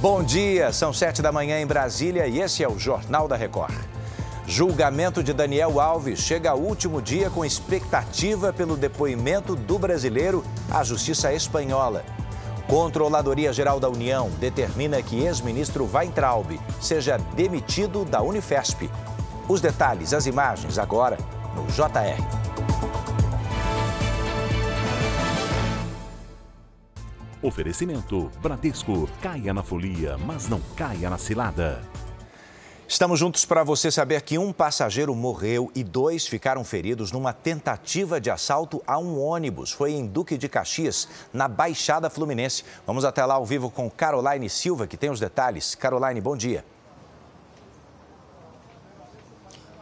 Bom dia, são sete da manhã em Brasília e esse é o Jornal da Record. Julgamento de Daniel Alves chega ao último dia com expectativa pelo depoimento do brasileiro à Justiça Espanhola. Controladoria Geral da União determina que ex-ministro Weintraub seja demitido da Unifesp. Os detalhes, as imagens agora no JR. Oferecimento Bradesco. Caia na folia, mas não caia na cilada. Estamos juntos para você saber que um passageiro morreu e dois ficaram feridos numa tentativa de assalto a um ônibus. Foi em Duque de Caxias, na Baixada Fluminense. Vamos até lá ao vivo com Caroline Silva, que tem os detalhes. Caroline, bom dia.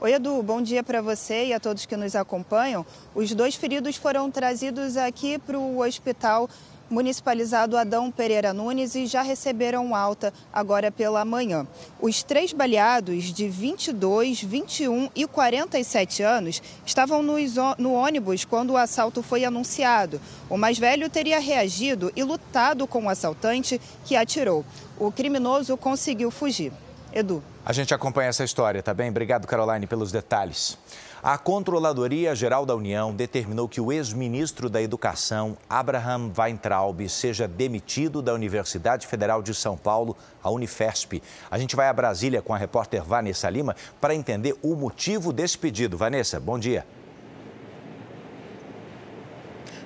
Oi, Edu, bom dia para você e a todos que nos acompanham. Os dois feridos foram trazidos aqui para o hospital municipalizado Adão Pereira Nunes e já receberam alta agora pela manhã. Os três baleados de 22, 21 e 47 anos estavam no ônibus quando o assalto foi anunciado. O mais velho teria reagido e lutado com o assaltante que atirou. O criminoso conseguiu fugir. Edu. A gente acompanha essa história, tá bem? Obrigado, Caroline, pelos detalhes. A Controladoria Geral da União determinou que o ex-ministro da Educação, Abraham Weintraub, seja demitido da Universidade Federal de São Paulo, a Unifesp. A gente vai a Brasília com a repórter Vanessa Lima para entender o motivo desse pedido. Vanessa, bom dia.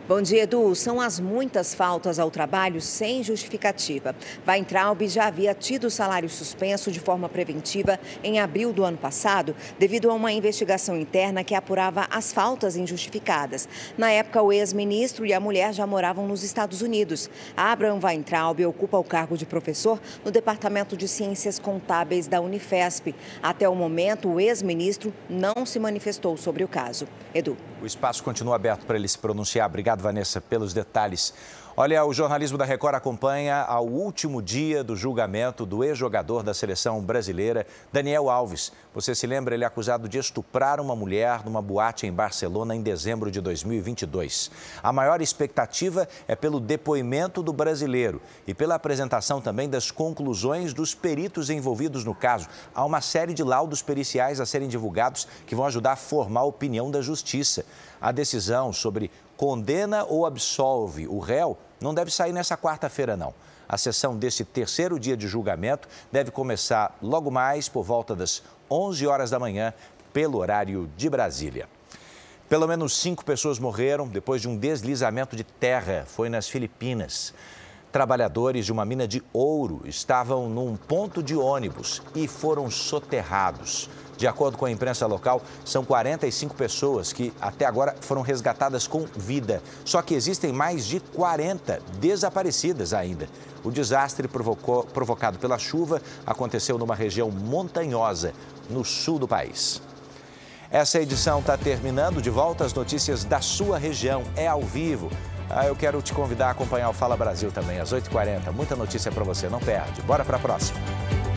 Bom dia, Edu. São as muitas faltas ao trabalho sem justificativa. Weintraub já havia tido o salário suspenso de forma preventiva em abril do ano passado, devido a uma investigação interna que apurava as faltas injustificadas. Na época, o ex-ministro e a mulher já moravam nos Estados Unidos. Abraham Weintraub ocupa o cargo de professor no Departamento de Ciências Contábeis da Unifesp. Até o momento, o ex-ministro não se manifestou sobre o caso. Edu. O espaço continua aberto para ele se pronunciar. Obrigado, Vanessa, pelos detalhes. Olha, o jornalismo da Record acompanha ao último dia do julgamento do ex-jogador da seleção brasileira, Daniel Alves. Você se lembra, ele é acusado de estuprar uma mulher numa boate em Barcelona em dezembro de 2022. A maior expectativa é pelo depoimento do brasileiro e pela apresentação também das conclusões dos peritos envolvidos no caso. Há uma série de laudos periciais a serem divulgados que vão ajudar a formar a opinião da justiça. A decisão sobre condena ou absolve o réu não deve sair nessa quarta-feira, não. A sessão desse terceiro dia de julgamento deve começar logo mais por volta das 11 horas da manhã, pelo horário de Brasília. Pelo menos cinco pessoas morreram depois de um deslizamento de terra. Foi nas Filipinas. Trabalhadores de uma mina de ouro estavam num ponto de ônibus e foram soterrados. De acordo com a imprensa local, são 45 pessoas que até agora foram resgatadas com vida. Só que existem mais de 40 desaparecidas ainda. O desastre provocou, provocado pela chuva aconteceu numa região montanhosa no sul do país. Essa edição está terminando. De volta às notícias da sua região. É ao vivo. Ah, eu quero te convidar a acompanhar o Fala Brasil também, às 8h40. Muita notícia para você, não perde. Bora para a próxima.